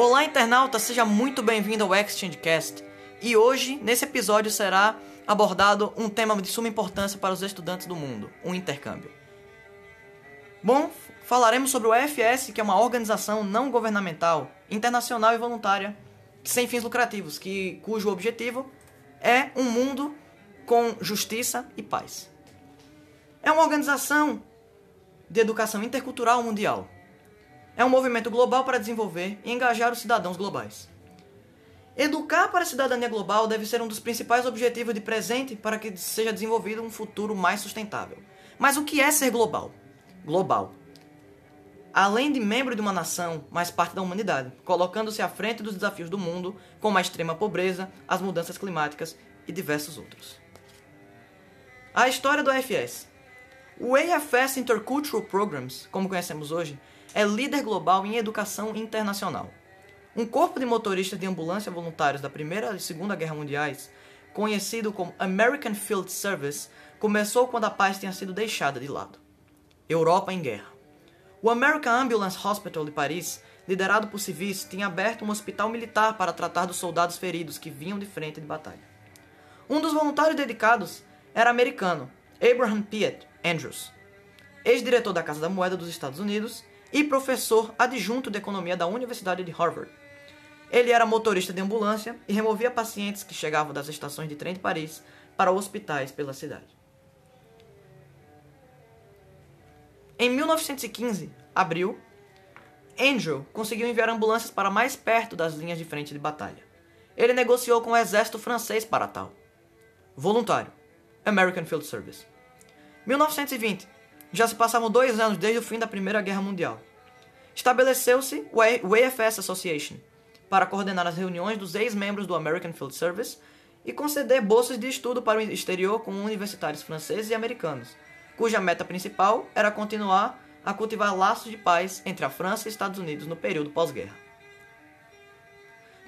Olá, internauta, seja muito bem-vindo ao ExchangeCast. E hoje, nesse episódio, será abordado um tema de suma importância para os estudantes do mundo: o intercâmbio. Bom, falaremos sobre o EFS, que é uma organização não governamental, internacional e voluntária, sem fins lucrativos, que, cujo objetivo é um mundo com justiça e paz. É uma organização de educação intercultural mundial. É um movimento global para desenvolver e engajar os cidadãos globais. Educar para a cidadania global deve ser um dos principais objetivos de presente para que seja desenvolvido um futuro mais sustentável. Mas o que é ser global? Global. Além de membro de uma nação, mais parte da humanidade, colocando-se à frente dos desafios do mundo, como a extrema pobreza, as mudanças climáticas e diversos outros. A história do AFS. O AFS Intercultural Programs, como conhecemos hoje, é líder global em educação internacional. Um corpo de motoristas de ambulância voluntários da Primeira e Segunda Guerra Mundiais, conhecido como American Field Service, começou quando a paz tinha sido deixada de lado. Europa em guerra. O American Ambulance Hospital de Paris, liderado por civis, tinha aberto um hospital militar para tratar dos soldados feridos que vinham de frente de batalha. Um dos voluntários dedicados era americano, Abraham Piet Andrews, ex-diretor da Casa da Moeda dos Estados Unidos e professor adjunto de economia da Universidade de Harvard. Ele era motorista de ambulância e removia pacientes que chegavam das estações de trem de Paris para hospitais pela cidade. Em 1915, abril, Andrew conseguiu enviar ambulâncias para mais perto das linhas de frente de batalha. Ele negociou com o exército francês para tal. Voluntário. American Field Service. 1920. Já se passavam dois anos desde o fim da Primeira Guerra Mundial. Estabeleceu-se o AFS Association para coordenar as reuniões dos ex-membros do American Field Service e conceder bolsas de estudo para o exterior com universitários franceses e americanos, cuja meta principal era continuar a cultivar laços de paz entre a França e Estados Unidos no período pós-guerra.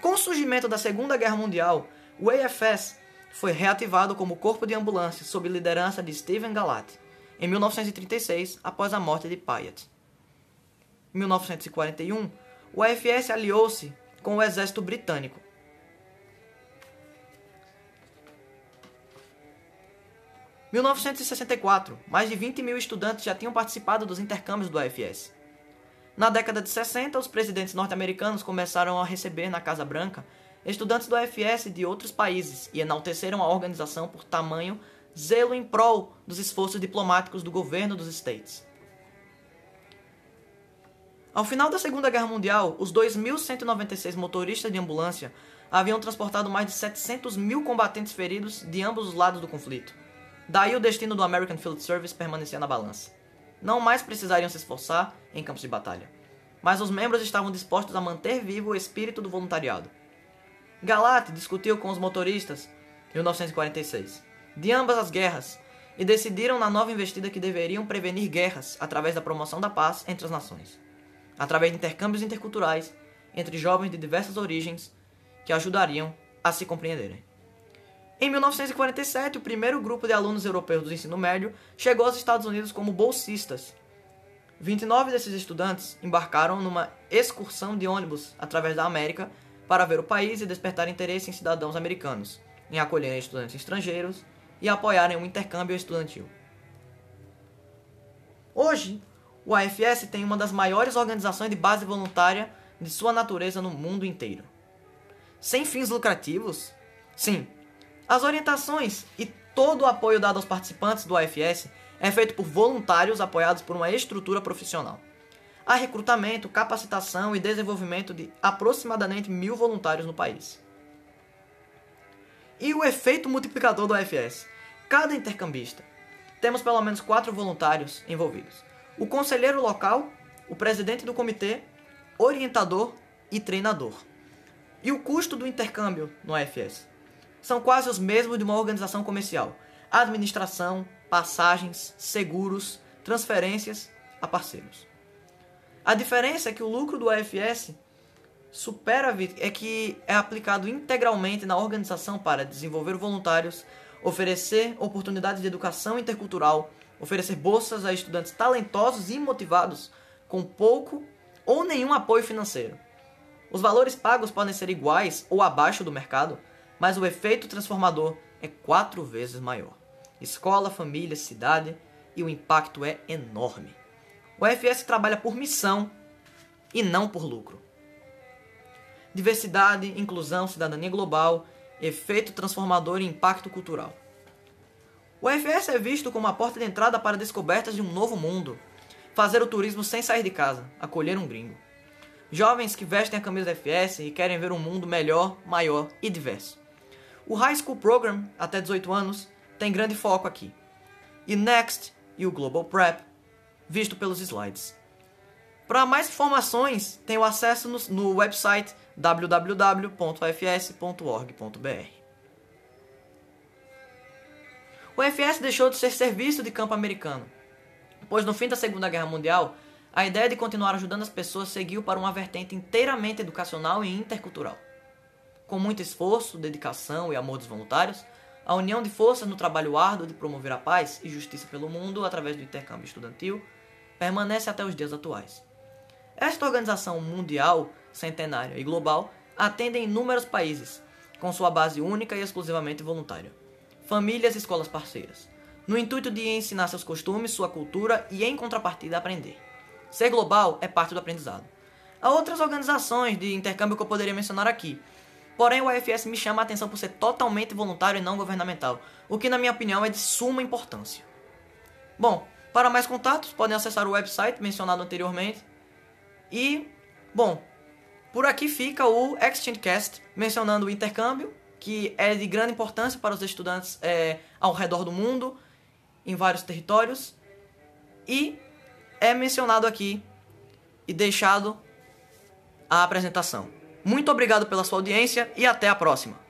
Com o surgimento da Segunda Guerra Mundial, o AFS foi reativado como corpo de ambulância sob liderança de Stephen Galat, em 1936, após a morte de Piatt. Em 1941, o AFS aliou-se com o exército britânico. Em 1964, mais de 20 mil estudantes já tinham participado dos intercâmbios do AFS. Na década de 60, os presidentes norte-americanos começaram a receber na Casa Branca estudantes do AFS de outros países e enalteceram a organização por tamanho zelo em prol dos esforços diplomáticos do governo dos States. Ao final da Segunda Guerra Mundial, os 2.196 motoristas de ambulância haviam transportado mais de 700 mil combatentes feridos de ambos os lados do conflito. Daí o destino do American Field Service permanecia na balança. Não mais precisariam se esforçar em campos de batalha, mas os membros estavam dispostos a manter vivo o espírito do voluntariado. Galat discutiu com os motoristas em 1946 de ambas as guerras e decidiram na nova investida que deveriam prevenir guerras através da promoção da paz entre as nações, através de intercâmbios interculturais entre jovens de diversas origens que ajudariam a se compreenderem. Em 1947, o primeiro grupo de alunos europeus do ensino médio chegou aos Estados Unidos como bolsistas. 29 desses estudantes embarcaram numa excursão de ônibus através da América para ver o país e despertar interesse em cidadãos americanos, em acolher estudantes estrangeiros e apoiarem o intercâmbio estudantil. Hoje, o AFS tem uma das maiores organizações de base voluntária de sua natureza no mundo inteiro. Sem fins lucrativos? Sim. As orientações e todo o apoio dado aos participantes do AFS é feito por voluntários apoiados por uma estrutura profissional. Há recrutamento, capacitação e desenvolvimento de aproximadamente mil voluntários no país. E o efeito multiplicador do AFS? Cada intercambista. Temos pelo menos quatro voluntários envolvidos: o conselheiro local, o presidente do comitê, orientador e treinador. E o custo do intercâmbio no AFS? São quase os mesmos de uma organização comercial: administração, passagens, seguros, transferências a parceiros. A diferença é que o lucro do AFS Superávit é que é aplicado integralmente na organização para desenvolver voluntários, oferecer oportunidades de educação intercultural, oferecer bolsas a estudantes talentosos e motivados com pouco ou nenhum apoio financeiro. Os valores pagos podem ser iguais ou abaixo do mercado, mas o efeito transformador é quatro vezes maior. Escola, família, cidade e o impacto é enorme. O FS trabalha por missão e não por lucro. Diversidade, inclusão, cidadania global, efeito transformador e impacto cultural. O FS é visto como a porta de entrada para descobertas de um novo mundo. Fazer o turismo sem sair de casa, acolher um gringo. Jovens que vestem a camisa da FS e querem ver um mundo melhor, maior e diverso. O High School Program, até 18 anos, tem grande foco aqui. E Next e o Global Prep, visto pelos slides. Para mais informações, tenha acesso no, no website www.fs.org.br. O FS deixou de ser serviço de campo americano, pois no fim da Segunda Guerra Mundial, a ideia de continuar ajudando as pessoas seguiu para uma vertente inteiramente educacional e intercultural. Com muito esforço, dedicação e amor dos voluntários, a união de forças no trabalho árduo de promover a paz e justiça pelo mundo através do intercâmbio estudantil permanece até os dias atuais. Esta organização mundial, centenária e global atende em inúmeros países, com sua base única e exclusivamente voluntária famílias e escolas parceiras, no intuito de ensinar seus costumes, sua cultura e, em contrapartida, aprender. Ser global é parte do aprendizado. Há outras organizações de intercâmbio que eu poderia mencionar aqui, porém o AFS me chama a atenção por ser totalmente voluntário e não governamental, o que, na minha opinião, é de suma importância. Bom, para mais contatos, podem acessar o website mencionado anteriormente. E, bom, por aqui fica o ExchangeCast mencionando o intercâmbio que é de grande importância para os estudantes é, ao redor do mundo, em vários territórios, e é mencionado aqui e deixado a apresentação. Muito obrigado pela sua audiência e até a próxima!